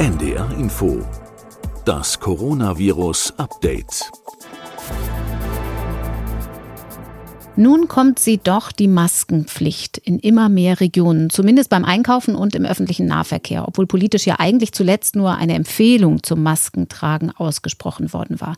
NDR Info. Das Coronavirus Update. Nun kommt sie doch die Maskenpflicht in immer mehr Regionen, zumindest beim Einkaufen und im öffentlichen Nahverkehr, obwohl politisch ja eigentlich zuletzt nur eine Empfehlung zum Maskentragen ausgesprochen worden war.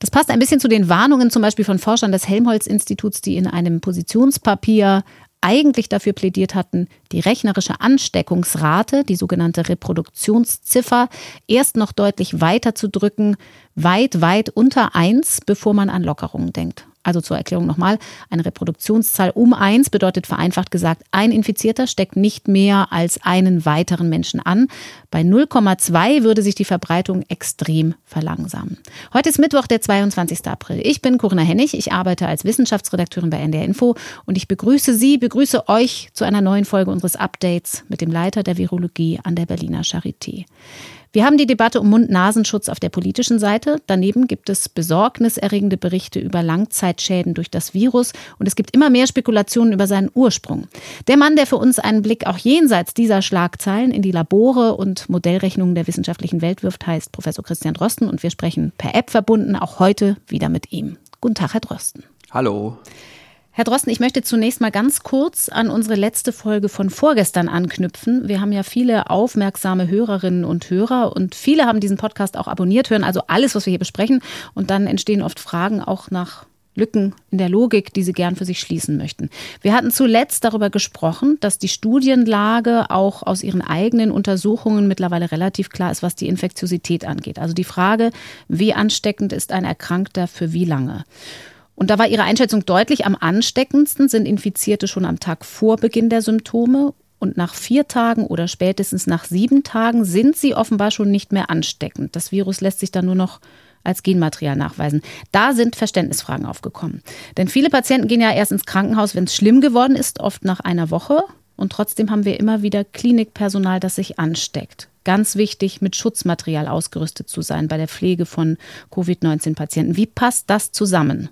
Das passt ein bisschen zu den Warnungen zum Beispiel von Forschern des Helmholtz-Instituts, die in einem Positionspapier eigentlich dafür plädiert hatten, die rechnerische Ansteckungsrate, die sogenannte Reproduktionsziffer, erst noch deutlich weiter zu drücken, weit, weit unter eins, bevor man an Lockerungen denkt. Also zur Erklärung nochmal, eine Reproduktionszahl um eins bedeutet vereinfacht gesagt, ein Infizierter steckt nicht mehr als einen weiteren Menschen an. Bei 0,2 würde sich die Verbreitung extrem verlangsamen. Heute ist Mittwoch, der 22. April. Ich bin Corinna Hennig, ich arbeite als Wissenschaftsredakteurin bei NDR Info und ich begrüße Sie, begrüße euch zu einer neuen Folge unseres Updates mit dem Leiter der Virologie an der Berliner Charité. Wir haben die Debatte um Mund-Nasenschutz auf der politischen Seite. Daneben gibt es besorgniserregende Berichte über Langzeitschäden durch das Virus und es gibt immer mehr Spekulationen über seinen Ursprung. Der Mann, der für uns einen Blick auch jenseits dieser Schlagzeilen in die Labore und Modellrechnungen der wissenschaftlichen Welt wirft, heißt Professor Christian Drosten und wir sprechen per App verbunden auch heute wieder mit ihm. Guten Tag, Herr Drosten. Hallo. Herr Drosten, ich möchte zunächst mal ganz kurz an unsere letzte Folge von vorgestern anknüpfen. Wir haben ja viele aufmerksame Hörerinnen und Hörer und viele haben diesen Podcast auch abonniert, hören also alles, was wir hier besprechen. Und dann entstehen oft Fragen auch nach Lücken in der Logik, die sie gern für sich schließen möchten. Wir hatten zuletzt darüber gesprochen, dass die Studienlage auch aus ihren eigenen Untersuchungen mittlerweile relativ klar ist, was die Infektiosität angeht. Also die Frage, wie ansteckend ist ein Erkrankter für wie lange. Und da war Ihre Einschätzung deutlich, am ansteckendsten sind Infizierte schon am Tag vor Beginn der Symptome und nach vier Tagen oder spätestens nach sieben Tagen sind sie offenbar schon nicht mehr ansteckend. Das Virus lässt sich dann nur noch als Genmaterial nachweisen. Da sind Verständnisfragen aufgekommen. Denn viele Patienten gehen ja erst ins Krankenhaus, wenn es schlimm geworden ist, oft nach einer Woche. Und trotzdem haben wir immer wieder Klinikpersonal, das sich ansteckt. Ganz wichtig, mit Schutzmaterial ausgerüstet zu sein bei der Pflege von Covid-19-Patienten. Wie passt das zusammen?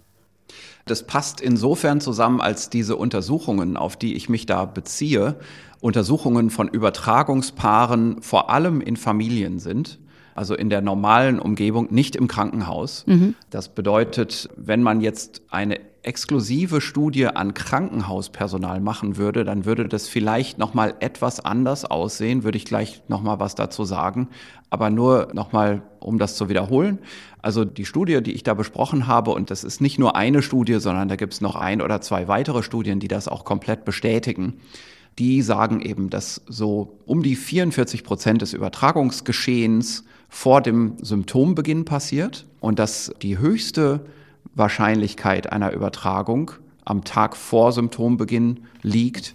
Das passt insofern zusammen, als diese Untersuchungen, auf die ich mich da beziehe, Untersuchungen von Übertragungspaaren vor allem in Familien sind also in der normalen Umgebung, nicht im Krankenhaus. Mhm. Das bedeutet, wenn man jetzt eine exklusive Studie an Krankenhauspersonal machen würde, dann würde das vielleicht noch mal etwas anders aussehen, würde ich gleich noch mal was dazu sagen, aber nur noch mal um das zu wiederholen. Also die Studie, die ich da besprochen habe und das ist nicht nur eine Studie, sondern da gibt es noch ein oder zwei weitere Studien, die das auch komplett bestätigen die sagen eben, dass so um die 44 Prozent des Übertragungsgeschehens vor dem Symptombeginn passiert und dass die höchste Wahrscheinlichkeit einer Übertragung am Tag vor Symptombeginn liegt,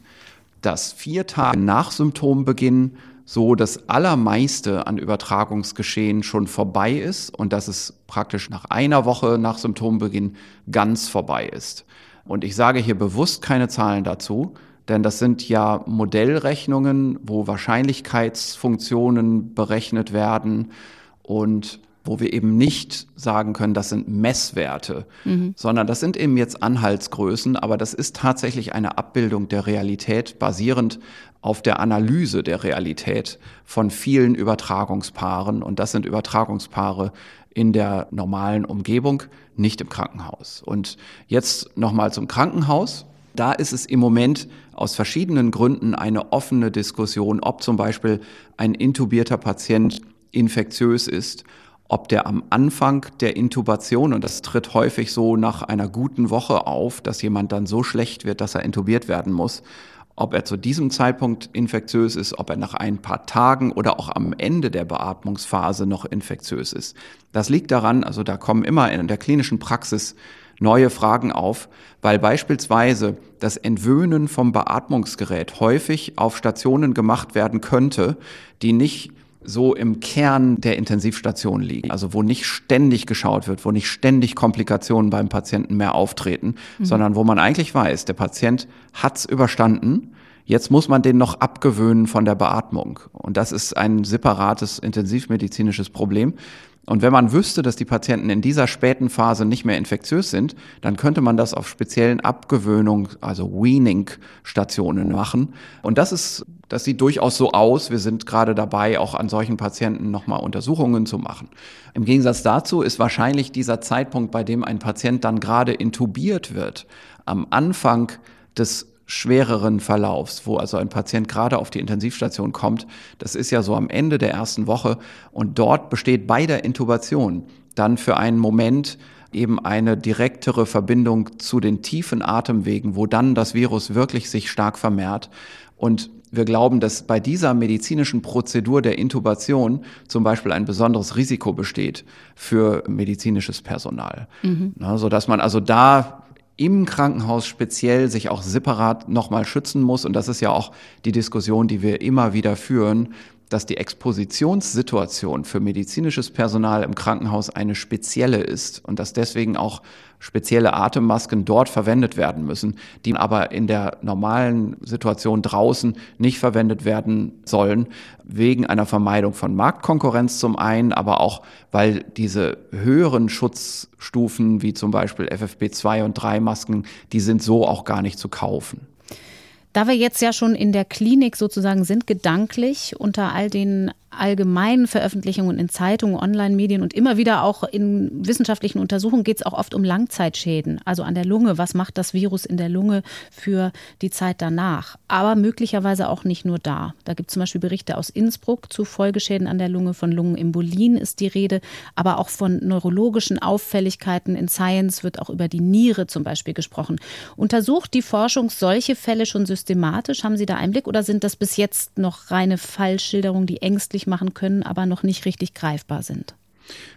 dass vier Tage nach Symptombeginn so das Allermeiste an Übertragungsgeschehen schon vorbei ist und dass es praktisch nach einer Woche nach Symptombeginn ganz vorbei ist. Und ich sage hier bewusst keine Zahlen dazu, denn das sind ja Modellrechnungen, wo Wahrscheinlichkeitsfunktionen berechnet werden und wo wir eben nicht sagen können, das sind Messwerte, mhm. sondern das sind eben jetzt Anhaltsgrößen, aber das ist tatsächlich eine Abbildung der Realität basierend auf der Analyse der Realität von vielen Übertragungspaaren. Und das sind Übertragungspaare in der normalen Umgebung, nicht im Krankenhaus. Und jetzt nochmal zum Krankenhaus. Da ist es im Moment aus verschiedenen Gründen eine offene Diskussion, ob zum Beispiel ein intubierter Patient infektiös ist, ob der am Anfang der Intubation, und das tritt häufig so nach einer guten Woche auf, dass jemand dann so schlecht wird, dass er intubiert werden muss, ob er zu diesem Zeitpunkt infektiös ist, ob er nach ein paar Tagen oder auch am Ende der Beatmungsphase noch infektiös ist. Das liegt daran, also da kommen immer in der klinischen Praxis neue Fragen auf, weil beispielsweise das Entwöhnen vom Beatmungsgerät häufig auf Stationen gemacht werden könnte, die nicht so im Kern der Intensivstation liegen. Also wo nicht ständig geschaut wird, wo nicht ständig Komplikationen beim Patienten mehr auftreten, mhm. sondern wo man eigentlich weiß, der Patient hat's überstanden. Jetzt muss man den noch abgewöhnen von der Beatmung. Und das ist ein separates intensivmedizinisches Problem. Und wenn man wüsste, dass die Patienten in dieser späten Phase nicht mehr infektiös sind, dann könnte man das auf speziellen Abgewöhnung, also Weaning-Stationen machen. Und das ist, das sieht durchaus so aus. Wir sind gerade dabei, auch an solchen Patienten nochmal Untersuchungen zu machen. Im Gegensatz dazu ist wahrscheinlich dieser Zeitpunkt, bei dem ein Patient dann gerade intubiert wird, am Anfang des schwereren Verlaufs, wo also ein Patient gerade auf die Intensivstation kommt. Das ist ja so am Ende der ersten Woche und dort besteht bei der Intubation dann für einen Moment eben eine direktere Verbindung zu den tiefen Atemwegen, wo dann das Virus wirklich sich stark vermehrt. Und wir glauben, dass bei dieser medizinischen Prozedur der Intubation zum Beispiel ein besonderes Risiko besteht für medizinisches Personal. Mhm. Na, sodass man also da im Krankenhaus speziell sich auch separat nochmal schützen muss. Und das ist ja auch die Diskussion, die wir immer wieder führen, dass die Expositionssituation für medizinisches Personal im Krankenhaus eine spezielle ist und dass deswegen auch spezielle Atemmasken dort verwendet werden müssen, die aber in der normalen Situation draußen nicht verwendet werden sollen, wegen einer Vermeidung von Marktkonkurrenz zum einen, aber auch, weil diese höheren Schutzstufen wie zum Beispiel FFP2 und 3 Masken, die sind so auch gar nicht zu kaufen. Da wir jetzt ja schon in der Klinik sozusagen sind, gedanklich unter all den allgemeinen Veröffentlichungen in Zeitungen, Online-Medien und immer wieder auch in wissenschaftlichen Untersuchungen geht es auch oft um Langzeitschäden, also an der Lunge. Was macht das Virus in der Lunge für die Zeit danach? Aber möglicherweise auch nicht nur da. Da gibt es zum Beispiel Berichte aus Innsbruck zu Folgeschäden an der Lunge, von Lungenembolien ist die Rede, aber auch von neurologischen Auffälligkeiten. In Science wird auch über die Niere zum Beispiel gesprochen. Untersucht die Forschung solche Fälle schon systematisch? Haben Sie da Einblick oder sind das bis jetzt noch reine Fallschilderungen, die ängstlich deutlich machen können, aber noch nicht richtig greifbar sind.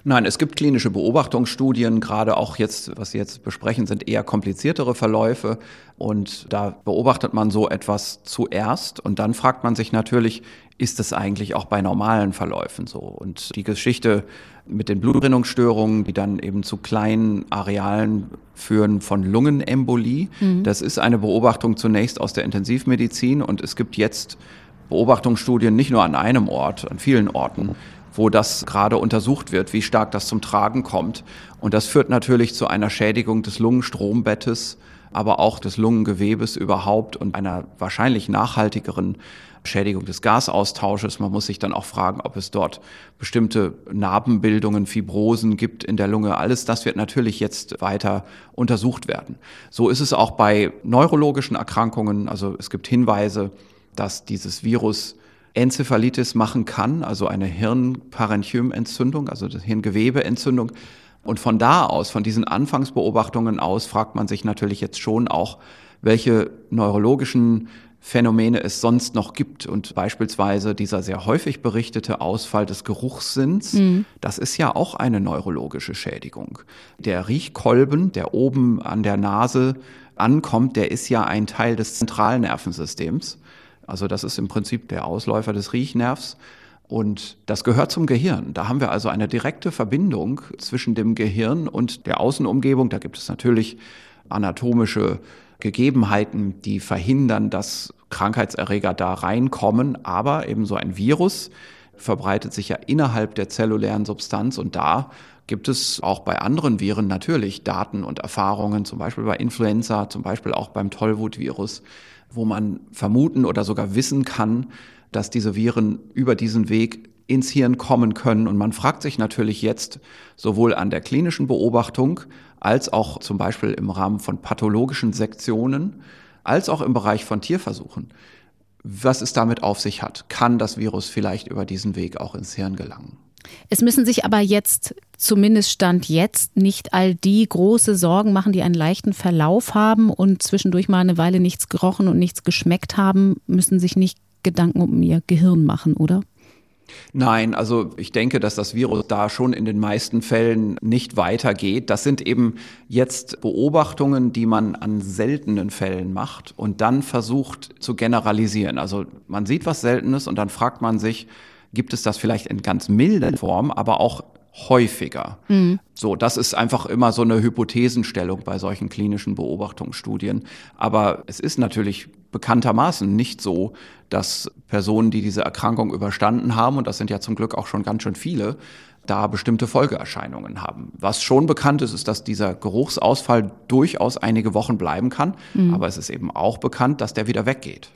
Nein, es gibt klinische Beobachtungsstudien, gerade auch jetzt, was Sie jetzt besprechen, sind eher kompliziertere Verläufe. Und da beobachtet man so etwas zuerst und dann fragt man sich natürlich, ist es eigentlich auch bei normalen Verläufen so? Und die Geschichte mit den Blutgerinnungsstörungen, die dann eben zu kleinen Arealen führen von Lungenembolie, mhm. das ist eine Beobachtung zunächst aus der Intensivmedizin und es gibt jetzt Beobachtungsstudien nicht nur an einem Ort, an vielen Orten, wo das gerade untersucht wird, wie stark das zum Tragen kommt. Und das führt natürlich zu einer Schädigung des Lungenstrombettes, aber auch des Lungengewebes überhaupt und einer wahrscheinlich nachhaltigeren Schädigung des Gasaustausches. Man muss sich dann auch fragen, ob es dort bestimmte Narbenbildungen, Fibrosen gibt in der Lunge. Alles das wird natürlich jetzt weiter untersucht werden. So ist es auch bei neurologischen Erkrankungen. Also es gibt Hinweise, dass dieses Virus Enzephalitis machen kann, also eine Hirnparenchymentzündung, also Hirngewebeentzündung. Und von da aus, von diesen Anfangsbeobachtungen aus, fragt man sich natürlich jetzt schon auch, welche neurologischen Phänomene es sonst noch gibt. Und beispielsweise dieser sehr häufig berichtete Ausfall des Geruchssinns, mhm. das ist ja auch eine neurologische Schädigung. Der Riechkolben, der oben an der Nase ankommt, der ist ja ein Teil des Zentralnervensystems. Also das ist im Prinzip der Ausläufer des Riechnervs. Und das gehört zum Gehirn. Da haben wir also eine direkte Verbindung zwischen dem Gehirn und der Außenumgebung. Da gibt es natürlich anatomische Gegebenheiten, die verhindern, dass Krankheitserreger da reinkommen. Aber eben so ein Virus verbreitet sich ja innerhalb der zellulären Substanz und da gibt es auch bei anderen Viren natürlich Daten und Erfahrungen, zum Beispiel bei Influenza, zum Beispiel auch beim Tollwutvirus, wo man vermuten oder sogar wissen kann, dass diese Viren über diesen Weg ins Hirn kommen können. Und man fragt sich natürlich jetzt sowohl an der klinischen Beobachtung als auch zum Beispiel im Rahmen von pathologischen Sektionen, als auch im Bereich von Tierversuchen, was es damit auf sich hat. Kann das Virus vielleicht über diesen Weg auch ins Hirn gelangen? Es müssen sich aber jetzt, zumindest Stand jetzt, nicht all die große Sorgen machen, die einen leichten Verlauf haben und zwischendurch mal eine Weile nichts gerochen und nichts geschmeckt haben, müssen sich nicht Gedanken um ihr Gehirn machen, oder? Nein, also ich denke, dass das Virus da schon in den meisten Fällen nicht weitergeht. Das sind eben jetzt Beobachtungen, die man an seltenen Fällen macht und dann versucht zu generalisieren. Also man sieht was Seltenes und dann fragt man sich, gibt es das vielleicht in ganz milder Form, aber auch häufiger. Mhm. So, das ist einfach immer so eine Hypothesenstellung bei solchen klinischen Beobachtungsstudien. Aber es ist natürlich bekanntermaßen nicht so, dass Personen, die diese Erkrankung überstanden haben, und das sind ja zum Glück auch schon ganz schön viele, da bestimmte Folgeerscheinungen haben. Was schon bekannt ist, ist, dass dieser Geruchsausfall durchaus einige Wochen bleiben kann, mhm. aber es ist eben auch bekannt, dass der wieder weggeht.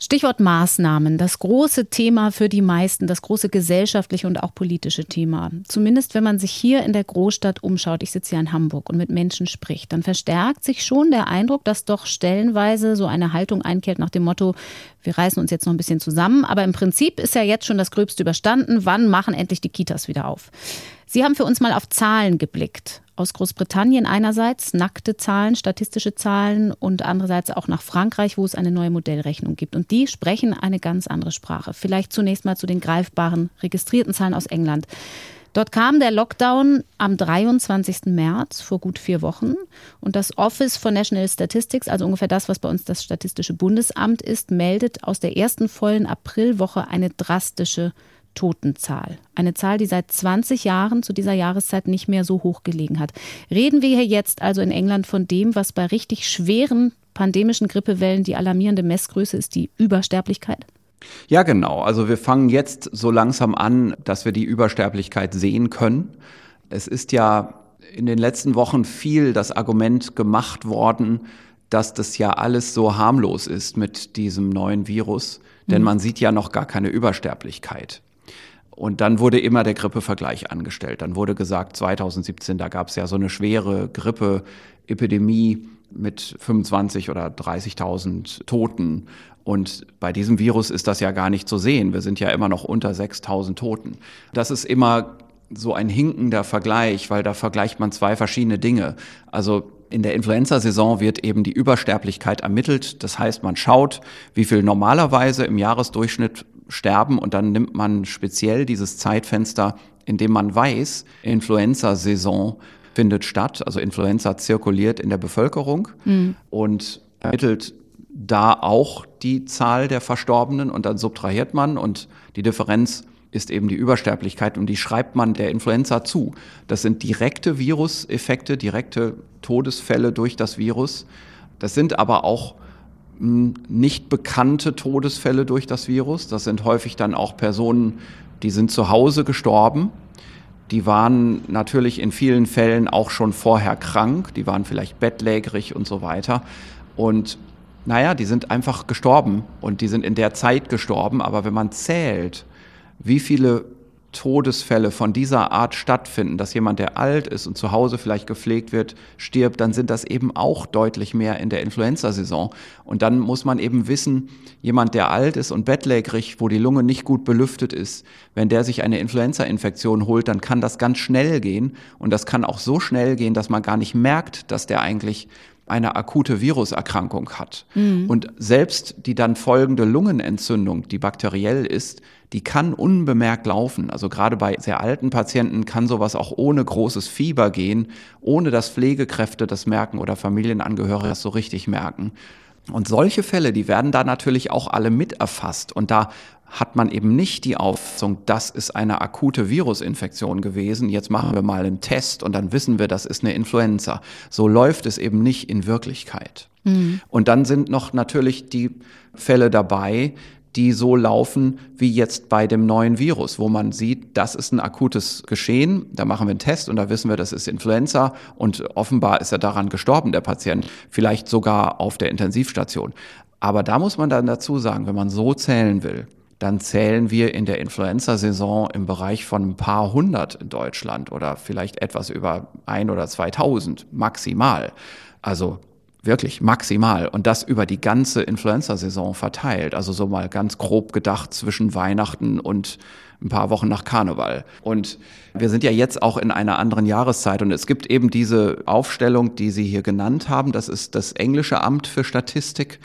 Stichwort Maßnahmen, das große Thema für die meisten, das große gesellschaftliche und auch politische Thema. Zumindest wenn man sich hier in der Großstadt umschaut, ich sitze hier in Hamburg und mit Menschen spricht, dann verstärkt sich schon der Eindruck, dass doch stellenweise so eine Haltung einkehrt nach dem Motto, wir reißen uns jetzt noch ein bisschen zusammen, aber im Prinzip ist ja jetzt schon das Gröbste überstanden, wann machen endlich die Kitas wieder auf? Sie haben für uns mal auf Zahlen geblickt. Aus Großbritannien einerseits nackte Zahlen, statistische Zahlen und andererseits auch nach Frankreich, wo es eine neue Modellrechnung gibt. Und die sprechen eine ganz andere Sprache. Vielleicht zunächst mal zu den greifbaren registrierten Zahlen aus England. Dort kam der Lockdown am 23. März vor gut vier Wochen und das Office for National Statistics, also ungefähr das, was bei uns das Statistische Bundesamt ist, meldet aus der ersten vollen Aprilwoche eine drastische Totenzahl. Eine Zahl, die seit 20 Jahren zu dieser Jahreszeit nicht mehr so hoch gelegen hat. Reden wir hier jetzt also in England von dem, was bei richtig schweren pandemischen Grippewellen die alarmierende Messgröße ist, die Übersterblichkeit? Ja, genau. Also wir fangen jetzt so langsam an, dass wir die Übersterblichkeit sehen können. Es ist ja in den letzten Wochen viel das Argument gemacht worden, dass das ja alles so harmlos ist mit diesem neuen Virus, denn mhm. man sieht ja noch gar keine Übersterblichkeit. Und dann wurde immer der Grippevergleich angestellt. Dann wurde gesagt, 2017, da gab es ja so eine schwere Grippeepidemie mit 25 oder 30.000 Toten. Und bei diesem Virus ist das ja gar nicht zu sehen. Wir sind ja immer noch unter 6.000 Toten. Das ist immer so ein hinkender Vergleich, weil da vergleicht man zwei verschiedene Dinge. Also in der Influenza-Saison wird eben die Übersterblichkeit ermittelt. Das heißt, man schaut, wie viel normalerweise im Jahresdurchschnitt sterben und dann nimmt man speziell dieses Zeitfenster, in dem man weiß, Influenza-Saison findet statt, also Influenza zirkuliert in der Bevölkerung mhm. und ermittelt da auch die Zahl der Verstorbenen und dann subtrahiert man und die Differenz ist eben die Übersterblichkeit und die schreibt man der Influenza zu. Das sind direkte Viruseffekte, direkte Todesfälle durch das Virus. Das sind aber auch nicht bekannte Todesfälle durch das Virus. Das sind häufig dann auch Personen, die sind zu Hause gestorben. Die waren natürlich in vielen Fällen auch schon vorher krank. Die waren vielleicht bettlägerig und so weiter. Und naja, die sind einfach gestorben und die sind in der Zeit gestorben. Aber wenn man zählt, wie viele Todesfälle von dieser Art stattfinden, dass jemand, der alt ist und zu Hause vielleicht gepflegt wird, stirbt, dann sind das eben auch deutlich mehr in der Influenza-Saison. Und dann muss man eben wissen, jemand, der alt ist und bettlägerig, wo die Lunge nicht gut belüftet ist, wenn der sich eine Influenza-Infektion holt, dann kann das ganz schnell gehen. Und das kann auch so schnell gehen, dass man gar nicht merkt, dass der eigentlich eine akute Viruserkrankung hat. Mhm. Und selbst die dann folgende Lungenentzündung, die bakteriell ist, die kann unbemerkt laufen. Also gerade bei sehr alten Patienten kann sowas auch ohne großes Fieber gehen, ohne dass Pflegekräfte das merken oder Familienangehörige das so richtig merken. Und solche Fälle, die werden da natürlich auch alle mit erfasst. Und da hat man eben nicht die Auffassung, das ist eine akute Virusinfektion gewesen. Jetzt machen wir mal einen Test und dann wissen wir, das ist eine Influenza. So läuft es eben nicht in Wirklichkeit. Mhm. Und dann sind noch natürlich die Fälle dabei, die so laufen wie jetzt bei dem neuen Virus, wo man sieht, das ist ein akutes Geschehen, da machen wir einen Test und da wissen wir, das ist Influenza und offenbar ist er daran gestorben, der Patient, vielleicht sogar auf der Intensivstation. Aber da muss man dann dazu sagen, wenn man so zählen will, dann zählen wir in der Influenza-Saison im Bereich von ein paar hundert in Deutschland oder vielleicht etwas über ein oder 2000 maximal. Also wirklich maximal und das über die ganze Influenza-Saison verteilt. Also so mal ganz grob gedacht zwischen Weihnachten und ein paar Wochen nach Karneval. Und wir sind ja jetzt auch in einer anderen Jahreszeit und es gibt eben diese Aufstellung, die Sie hier genannt haben. Das ist das englische Amt für Statistik.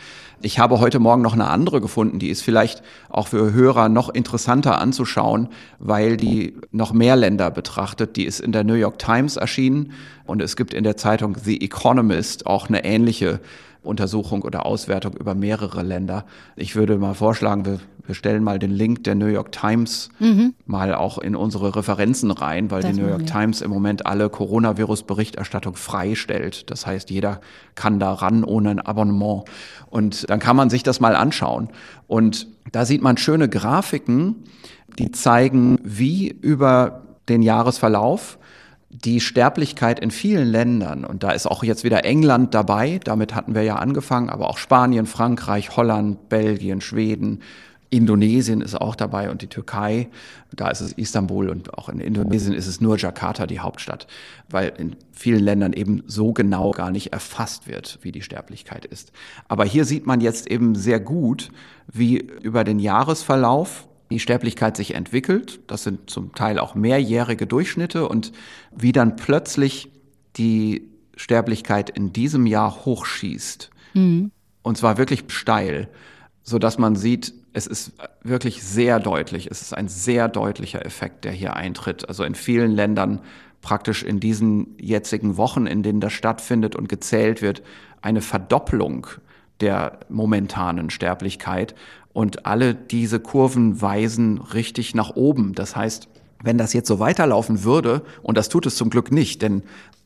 Ich habe heute Morgen noch eine andere gefunden, die ist vielleicht auch für Hörer noch interessanter anzuschauen, weil die noch mehr Länder betrachtet. Die ist in der New York Times erschienen und es gibt in der Zeitung The Economist auch eine ähnliche Untersuchung oder Auswertung über mehrere Länder. Ich würde mal vorschlagen, wir, wir stellen mal den Link der New York Times mhm. mal auch in unsere Referenzen rein, weil das die New York Times im Moment alle Coronavirus-Berichterstattung freistellt. Das heißt, jeder kann da ran ohne ein Abonnement. Und dann kann man sich das mal anschauen. Und da sieht man schöne Grafiken, die zeigen, wie über den Jahresverlauf die Sterblichkeit in vielen Ländern, und da ist auch jetzt wieder England dabei, damit hatten wir ja angefangen, aber auch Spanien, Frankreich, Holland, Belgien, Schweden, Indonesien ist auch dabei und die Türkei, da ist es Istanbul und auch in Indonesien ist es nur Jakarta, die Hauptstadt, weil in vielen Ländern eben so genau gar nicht erfasst wird, wie die Sterblichkeit ist. Aber hier sieht man jetzt eben sehr gut, wie über den Jahresverlauf die Sterblichkeit sich entwickelt. Das sind zum Teil auch mehrjährige Durchschnitte und wie dann plötzlich die Sterblichkeit in diesem Jahr hochschießt. Mhm. Und zwar wirklich steil, so dass man sieht, es ist wirklich sehr deutlich. Es ist ein sehr deutlicher Effekt, der hier eintritt. Also in vielen Ländern praktisch in diesen jetzigen Wochen, in denen das stattfindet und gezählt wird, eine Verdoppelung der momentanen Sterblichkeit. Und alle diese Kurven weisen richtig nach oben. Das heißt, wenn das jetzt so weiterlaufen würde, und das tut es zum Glück nicht, denn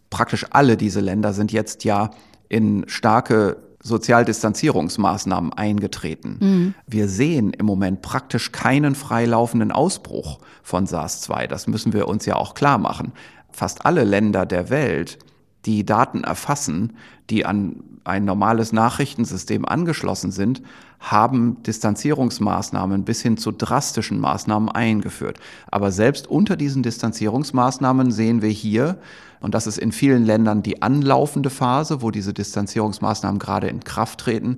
praktisch alle diese Länder sind jetzt ja in starke Sozialdistanzierungsmaßnahmen eingetreten. Mhm. Wir sehen im Moment praktisch keinen freilaufenden Ausbruch von SARS-2. Das müssen wir uns ja auch klar machen. Fast alle Länder der Welt, die Daten erfassen, die an ein normales Nachrichtensystem angeschlossen sind, haben Distanzierungsmaßnahmen bis hin zu drastischen Maßnahmen eingeführt. Aber selbst unter diesen Distanzierungsmaßnahmen sehen wir hier, und das ist in vielen Ländern die anlaufende Phase, wo diese Distanzierungsmaßnahmen gerade in Kraft treten,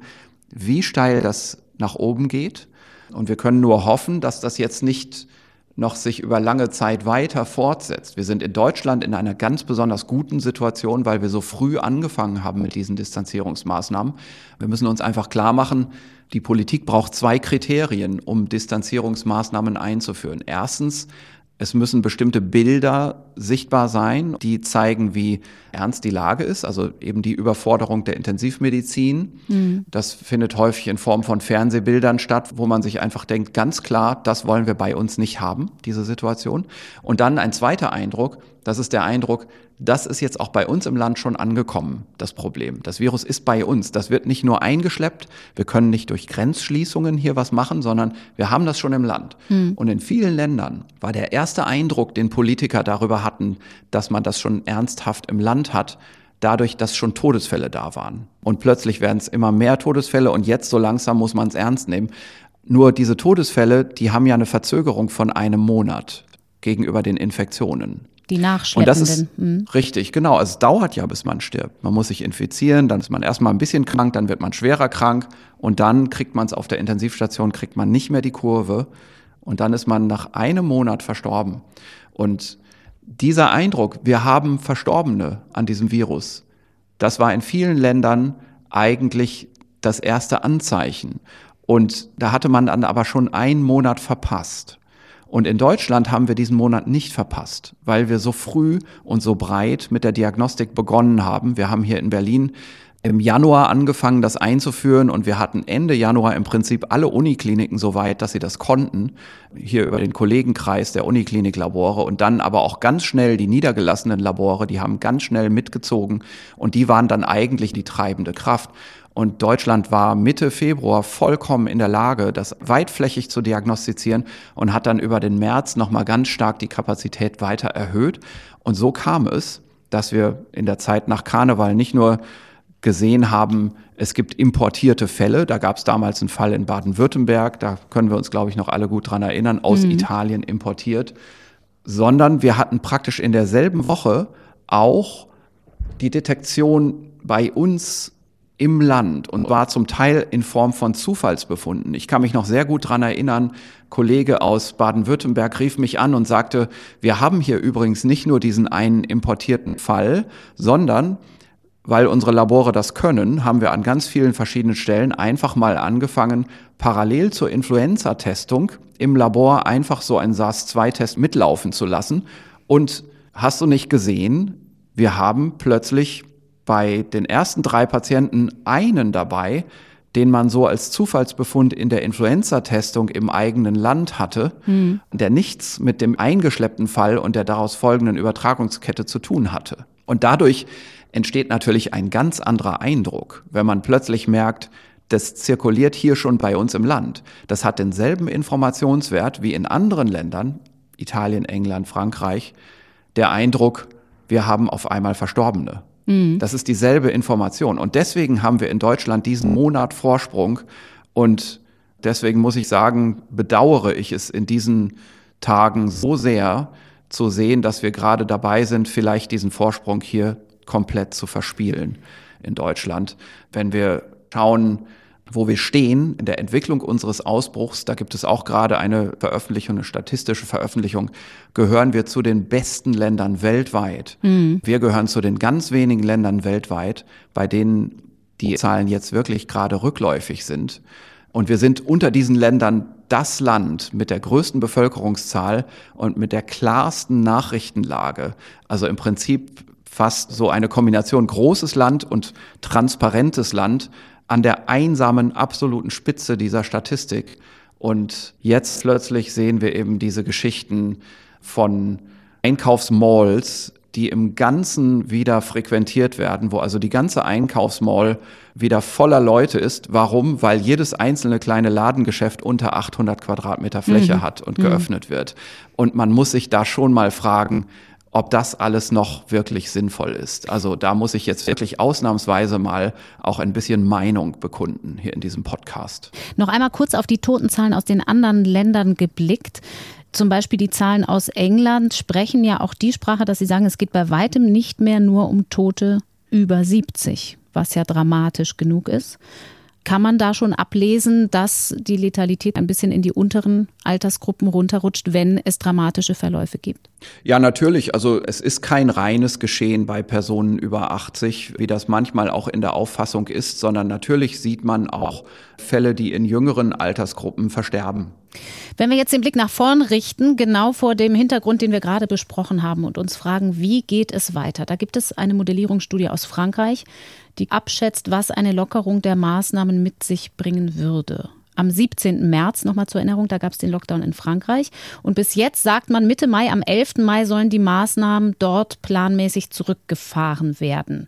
wie steil das nach oben geht. Und wir können nur hoffen, dass das jetzt nicht noch sich über lange Zeit weiter fortsetzt. Wir sind in Deutschland in einer ganz besonders guten Situation, weil wir so früh angefangen haben mit diesen Distanzierungsmaßnahmen. Wir müssen uns einfach klar machen, die Politik braucht zwei Kriterien, um Distanzierungsmaßnahmen einzuführen. Erstens es müssen bestimmte Bilder sichtbar sein, die zeigen, wie ernst die Lage ist, also eben die Überforderung der Intensivmedizin. Mhm. Das findet häufig in Form von Fernsehbildern statt, wo man sich einfach denkt, ganz klar, das wollen wir bei uns nicht haben, diese Situation. Und dann ein zweiter Eindruck, das ist der Eindruck, das ist jetzt auch bei uns im Land schon angekommen, das Problem. Das Virus ist bei uns. Das wird nicht nur eingeschleppt. Wir können nicht durch Grenzschließungen hier was machen, sondern wir haben das schon im Land. Hm. Und in vielen Ländern war der erste Eindruck, den Politiker darüber hatten, dass man das schon ernsthaft im Land hat, dadurch, dass schon Todesfälle da waren. Und plötzlich werden es immer mehr Todesfälle und jetzt so langsam muss man es ernst nehmen. Nur diese Todesfälle, die haben ja eine Verzögerung von einem Monat gegenüber den Infektionen. Die Nachschleppenden. Und das ist mhm. richtig, genau. Also es dauert ja, bis man stirbt. Man muss sich infizieren, dann ist man erstmal ein bisschen krank, dann wird man schwerer krank und dann kriegt man es auf der Intensivstation, kriegt man nicht mehr die Kurve und dann ist man nach einem Monat verstorben. Und dieser Eindruck, wir haben Verstorbene an diesem Virus, das war in vielen Ländern eigentlich das erste Anzeichen. Und da hatte man dann aber schon einen Monat verpasst. Und in Deutschland haben wir diesen Monat nicht verpasst, weil wir so früh und so breit mit der Diagnostik begonnen haben. Wir haben hier in Berlin im Januar angefangen, das einzuführen und wir hatten Ende Januar im Prinzip alle Unikliniken so weit, dass sie das konnten, hier über den Kollegenkreis der Unikliniklabore und dann aber auch ganz schnell die niedergelassenen Labore, die haben ganz schnell mitgezogen und die waren dann eigentlich die treibende Kraft. Und Deutschland war Mitte Februar vollkommen in der Lage, das weitflächig zu diagnostizieren und hat dann über den März nochmal ganz stark die Kapazität weiter erhöht. Und so kam es, dass wir in der Zeit nach Karneval nicht nur gesehen haben, es gibt importierte Fälle. Da gab es damals einen Fall in Baden-Württemberg, da können wir uns, glaube ich, noch alle gut dran erinnern, aus mhm. Italien importiert, sondern wir hatten praktisch in derselben Woche auch die Detektion bei uns im Land und war zum Teil in Form von Zufallsbefunden. Ich kann mich noch sehr gut dran erinnern, Kollege aus Baden-Württemberg rief mich an und sagte, wir haben hier übrigens nicht nur diesen einen importierten Fall, sondern weil unsere Labore das können, haben wir an ganz vielen verschiedenen Stellen einfach mal angefangen, parallel zur Influenza-Testung im Labor einfach so einen SARS-2-Test mitlaufen zu lassen. Und hast du nicht gesehen, wir haben plötzlich bei den ersten drei Patienten einen dabei, den man so als Zufallsbefund in der Influenza-Testung im eigenen Land hatte, mhm. der nichts mit dem eingeschleppten Fall und der daraus folgenden Übertragungskette zu tun hatte. Und dadurch entsteht natürlich ein ganz anderer Eindruck, wenn man plötzlich merkt, das zirkuliert hier schon bei uns im Land. Das hat denselben Informationswert wie in anderen Ländern, Italien, England, Frankreich, der Eindruck, wir haben auf einmal Verstorbene. Mhm. Das ist dieselbe Information. Und deswegen haben wir in Deutschland diesen Monat Vorsprung. Und deswegen muss ich sagen, bedauere ich es in diesen Tagen so sehr zu sehen, dass wir gerade dabei sind, vielleicht diesen Vorsprung hier komplett zu verspielen in Deutschland. Wenn wir schauen, wo wir stehen in der Entwicklung unseres Ausbruchs, da gibt es auch gerade eine Veröffentlichung, eine statistische Veröffentlichung, gehören wir zu den besten Ländern weltweit. Mhm. Wir gehören zu den ganz wenigen Ländern weltweit, bei denen die Zahlen jetzt wirklich gerade rückläufig sind. Und wir sind unter diesen Ländern das Land mit der größten Bevölkerungszahl und mit der klarsten Nachrichtenlage. Also im Prinzip fast so eine Kombination großes Land und transparentes Land, an der einsamen, absoluten Spitze dieser Statistik. Und jetzt plötzlich sehen wir eben diese Geschichten von Einkaufsmalls, die im Ganzen wieder frequentiert werden, wo also die ganze Einkaufsmall wieder voller Leute ist. Warum? Weil jedes einzelne kleine Ladengeschäft unter 800 Quadratmeter Fläche mhm. hat und geöffnet mhm. wird. Und man muss sich da schon mal fragen, ob das alles noch wirklich sinnvoll ist. Also da muss ich jetzt wirklich ausnahmsweise mal auch ein bisschen Meinung bekunden hier in diesem Podcast. Noch einmal kurz auf die Totenzahlen aus den anderen Ländern geblickt. Zum Beispiel die Zahlen aus England sprechen ja auch die Sprache, dass sie sagen, es geht bei weitem nicht mehr nur um Tote über 70, was ja dramatisch genug ist. Kann man da schon ablesen, dass die Letalität ein bisschen in die unteren Altersgruppen runterrutscht, wenn es dramatische Verläufe gibt? Ja, natürlich. Also es ist kein reines Geschehen bei Personen über 80, wie das manchmal auch in der Auffassung ist, sondern natürlich sieht man auch Fälle, die in jüngeren Altersgruppen versterben. Wenn wir jetzt den Blick nach vorn richten, genau vor dem Hintergrund, den wir gerade besprochen haben und uns fragen, wie geht es weiter? Da gibt es eine Modellierungsstudie aus Frankreich, die abschätzt, was eine Lockerung der Maßnahmen mit sich bringen würde. Am 17. März, nochmal zur Erinnerung, da gab es den Lockdown in Frankreich. Und bis jetzt sagt man, Mitte Mai, am 11. Mai sollen die Maßnahmen dort planmäßig zurückgefahren werden.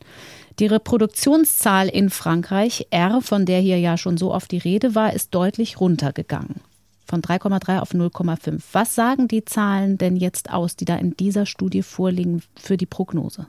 Die Reproduktionszahl in Frankreich, R, von der hier ja schon so oft die Rede war, ist deutlich runtergegangen von 3,3 auf 0,5. Was sagen die Zahlen denn jetzt aus, die da in dieser Studie vorliegen für die Prognose?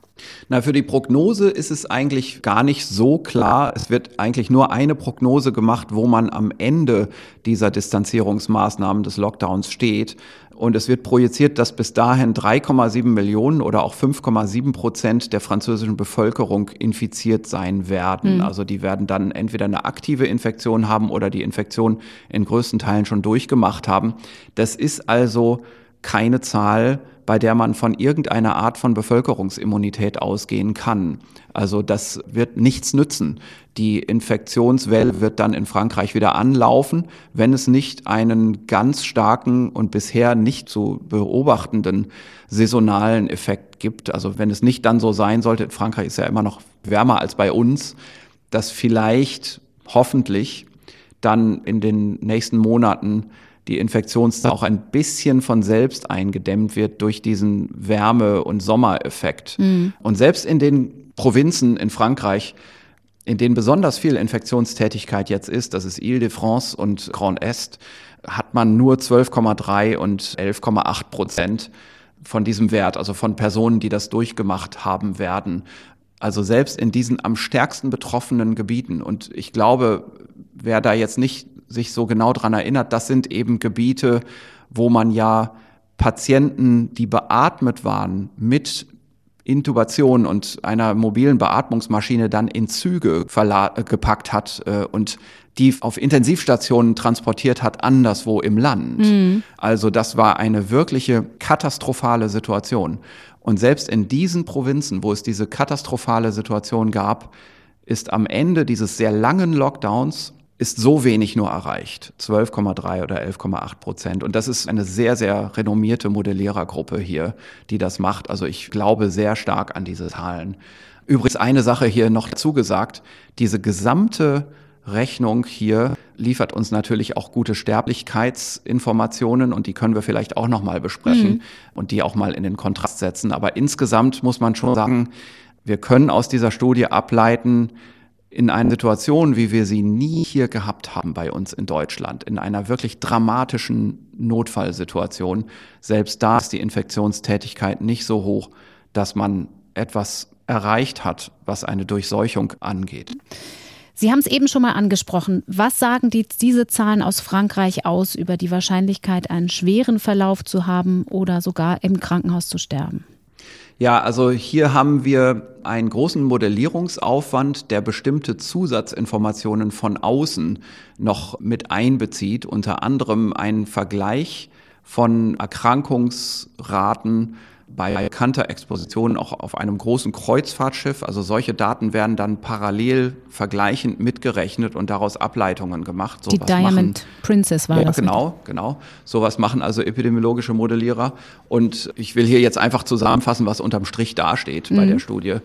Na, für die Prognose ist es eigentlich gar nicht so klar. Es wird eigentlich nur eine Prognose gemacht, wo man am Ende dieser Distanzierungsmaßnahmen des Lockdowns steht. Und es wird projiziert, dass bis dahin 3,7 Millionen oder auch 5,7 Prozent der französischen Bevölkerung infiziert sein werden. Mhm. Also die werden dann entweder eine aktive Infektion haben oder die Infektion in größten Teilen schon durchgemacht haben. Das ist also keine Zahl, bei der man von irgendeiner Art von Bevölkerungsimmunität ausgehen kann. Also das wird nichts nützen. Die Infektionswelle wird dann in Frankreich wieder anlaufen, wenn es nicht einen ganz starken und bisher nicht zu beobachtenden saisonalen Effekt gibt. Also wenn es nicht dann so sein sollte, in Frankreich ist ja immer noch wärmer als bei uns, dass vielleicht hoffentlich dann in den nächsten Monaten die Infektionszahl auch ein bisschen von selbst eingedämmt wird durch diesen Wärme- und Sommereffekt. Mhm. Und selbst in den Provinzen in Frankreich, in denen besonders viel Infektionstätigkeit jetzt ist, das ist Ile-de-France und Grand Est, hat man nur 12,3 und 11,8 Prozent von diesem Wert, also von Personen, die das durchgemacht haben werden. Also selbst in diesen am stärksten betroffenen Gebieten. Und ich glaube, wer da jetzt nicht sich so genau dran erinnert, das sind eben Gebiete, wo man ja Patienten, die beatmet waren, mit Intubation und einer mobilen Beatmungsmaschine dann in Züge gepackt hat äh, und die auf Intensivstationen transportiert hat, anderswo im Land. Mhm. Also das war eine wirkliche katastrophale Situation. Und selbst in diesen Provinzen, wo es diese katastrophale Situation gab, ist am Ende dieses sehr langen Lockdowns ist so wenig nur erreicht. 12,3 oder 11,8 Prozent. Und das ist eine sehr, sehr renommierte Modellierergruppe hier, die das macht. Also ich glaube sehr stark an diese Zahlen. Übrigens eine Sache hier noch dazu gesagt, diese gesamte Rechnung hier liefert uns natürlich auch gute Sterblichkeitsinformationen und die können wir vielleicht auch noch mal besprechen mhm. und die auch mal in den Kontrast setzen. Aber insgesamt muss man schon sagen, wir können aus dieser Studie ableiten, in einer Situation, wie wir sie nie hier gehabt haben bei uns in Deutschland, in einer wirklich dramatischen Notfallsituation, selbst da ist die Infektionstätigkeit nicht so hoch, dass man etwas erreicht hat, was eine Durchseuchung angeht. Sie haben es eben schon mal angesprochen. Was sagen die, diese Zahlen aus Frankreich aus über die Wahrscheinlichkeit, einen schweren Verlauf zu haben oder sogar im Krankenhaus zu sterben? Ja, also hier haben wir einen großen Modellierungsaufwand, der bestimmte Zusatzinformationen von außen noch mit einbezieht, unter anderem einen Vergleich von Erkrankungsraten bei bekannter Exposition auch auf einem großen Kreuzfahrtschiff. Also solche Daten werden dann parallel vergleichend mitgerechnet und daraus Ableitungen gemacht. So Die Diamond machen, Princess war ja, das. Genau, genau. Sowas machen also epidemiologische Modellierer. Und ich will hier jetzt einfach zusammenfassen, was unterm Strich dasteht mhm. bei der Studie.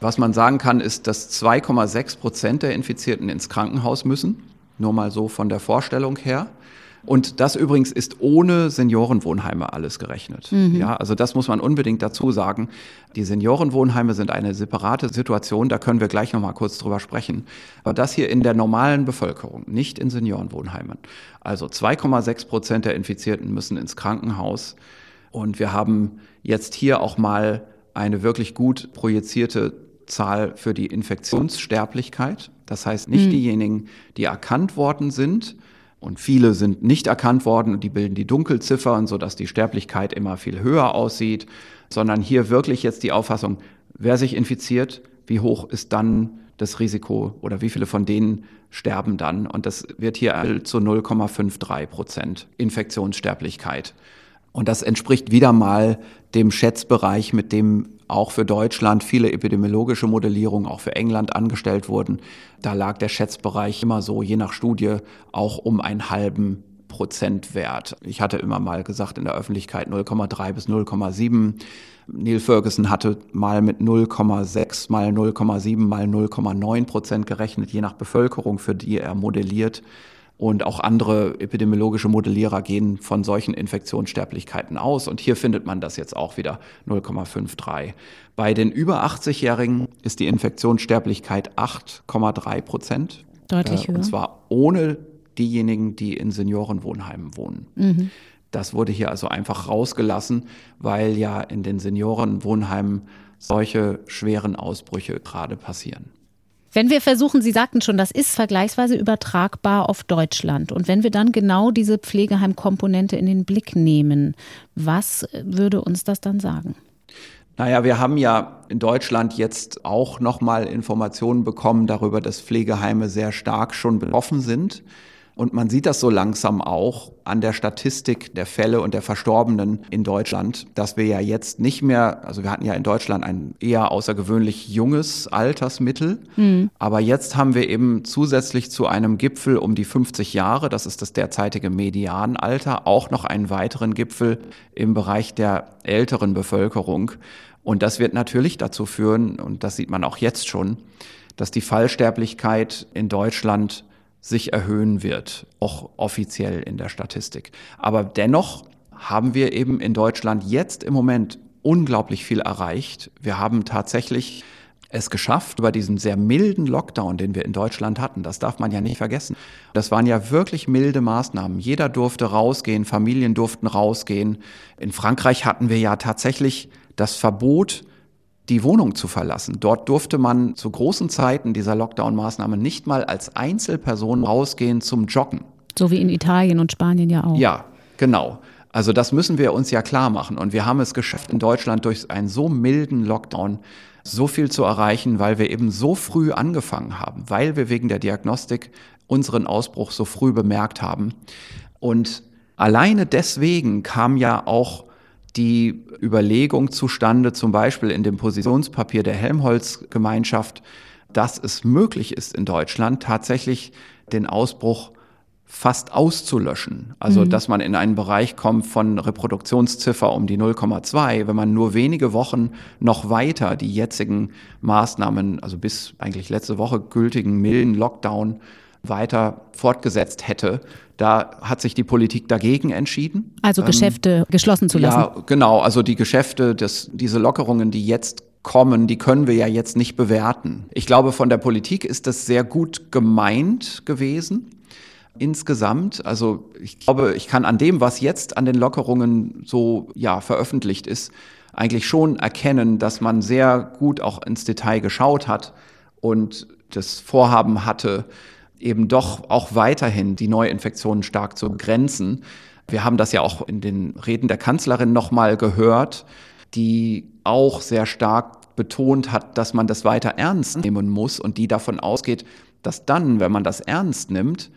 Was man sagen kann, ist, dass 2,6 Prozent der Infizierten ins Krankenhaus müssen. Nur mal so von der Vorstellung her. Und das übrigens ist ohne Seniorenwohnheime alles gerechnet. Mhm. Ja, also das muss man unbedingt dazu sagen. Die Seniorenwohnheime sind eine separate Situation, da können wir gleich noch mal kurz drüber sprechen. Aber das hier in der normalen Bevölkerung, nicht in Seniorenwohnheimen. Also 2,6 Prozent der Infizierten müssen ins Krankenhaus. Und wir haben jetzt hier auch mal eine wirklich gut projizierte Zahl für die Infektionssterblichkeit. Das heißt nicht mhm. diejenigen, die erkannt worden sind, und viele sind nicht erkannt worden und die bilden die Dunkelziffern, sodass die Sterblichkeit immer viel höher aussieht, sondern hier wirklich jetzt die Auffassung, wer sich infiziert, wie hoch ist dann das Risiko oder wie viele von denen sterben dann. Und das wird hier zu 0,53 Prozent Infektionssterblichkeit. Und das entspricht wieder mal dem Schätzbereich, mit dem auch für Deutschland viele epidemiologische Modellierungen, auch für England angestellt wurden. Da lag der Schätzbereich immer so, je nach Studie, auch um einen halben Prozentwert. Ich hatte immer mal gesagt in der Öffentlichkeit 0,3 bis 0,7. Neil Ferguson hatte mal mit 0,6 mal 0,7 mal 0,9 Prozent gerechnet, je nach Bevölkerung, für die er modelliert. Und auch andere epidemiologische Modellierer gehen von solchen Infektionssterblichkeiten aus. Und hier findet man das jetzt auch wieder 0,53. Bei den über 80-Jährigen ist die Infektionssterblichkeit 8,3 Prozent. Deutlich höher. Und zwar ohne diejenigen, die in Seniorenwohnheimen wohnen. Mhm. Das wurde hier also einfach rausgelassen, weil ja in den Seniorenwohnheimen solche schweren Ausbrüche gerade passieren. Wenn wir versuchen, Sie sagten schon, das ist vergleichsweise übertragbar auf Deutschland. Und wenn wir dann genau diese Pflegeheimkomponente in den Blick nehmen, was würde uns das dann sagen? Naja, wir haben ja in Deutschland jetzt auch nochmal Informationen bekommen darüber, dass Pflegeheime sehr stark schon betroffen sind. Und man sieht das so langsam auch an der Statistik der Fälle und der Verstorbenen in Deutschland, dass wir ja jetzt nicht mehr, also wir hatten ja in Deutschland ein eher außergewöhnlich junges Altersmittel, mhm. aber jetzt haben wir eben zusätzlich zu einem Gipfel um die 50 Jahre, das ist das derzeitige Medianalter, auch noch einen weiteren Gipfel im Bereich der älteren Bevölkerung. Und das wird natürlich dazu führen, und das sieht man auch jetzt schon, dass die Fallsterblichkeit in Deutschland sich erhöhen wird, auch offiziell in der Statistik. Aber dennoch haben wir eben in Deutschland jetzt im Moment unglaublich viel erreicht. Wir haben tatsächlich es geschafft, über diesen sehr milden Lockdown, den wir in Deutschland hatten, das darf man ja nicht vergessen. Das waren ja wirklich milde Maßnahmen. Jeder durfte rausgehen, Familien durften rausgehen. In Frankreich hatten wir ja tatsächlich das Verbot, die Wohnung zu verlassen. Dort durfte man zu großen Zeiten dieser Lockdown-Maßnahmen nicht mal als Einzelperson rausgehen zum Joggen. So wie in Italien und Spanien ja auch. Ja, genau. Also das müssen wir uns ja klar machen. Und wir haben es geschafft, in Deutschland durch einen so milden Lockdown so viel zu erreichen, weil wir eben so früh angefangen haben, weil wir wegen der Diagnostik unseren Ausbruch so früh bemerkt haben. Und alleine deswegen kam ja auch die Überlegung zustande, zum Beispiel in dem Positionspapier der Helmholtz-Gemeinschaft, dass es möglich ist in Deutschland tatsächlich den Ausbruch fast auszulöschen. Also, mhm. dass man in einen Bereich kommt von Reproduktionsziffer um die 0,2, wenn man nur wenige Wochen noch weiter die jetzigen Maßnahmen, also bis eigentlich letzte Woche gültigen milden Lockdown weiter fortgesetzt hätte. Da hat sich die Politik dagegen entschieden. Also ähm, Geschäfte ähm, geschlossen zu lassen. Ja, genau. Also die Geschäfte, das, diese Lockerungen, die jetzt kommen, die können wir ja jetzt nicht bewerten. Ich glaube, von der Politik ist das sehr gut gemeint gewesen insgesamt. Also ich glaube, ich kann an dem, was jetzt an den Lockerungen so ja veröffentlicht ist, eigentlich schon erkennen, dass man sehr gut auch ins Detail geschaut hat und das Vorhaben hatte, eben doch auch weiterhin die Neuinfektionen stark zu begrenzen. Wir haben das ja auch in den Reden der Kanzlerin nochmal gehört, die auch sehr stark betont hat, dass man das weiter ernst nehmen muss und die davon ausgeht, dass dann, wenn man das ernst nimmt,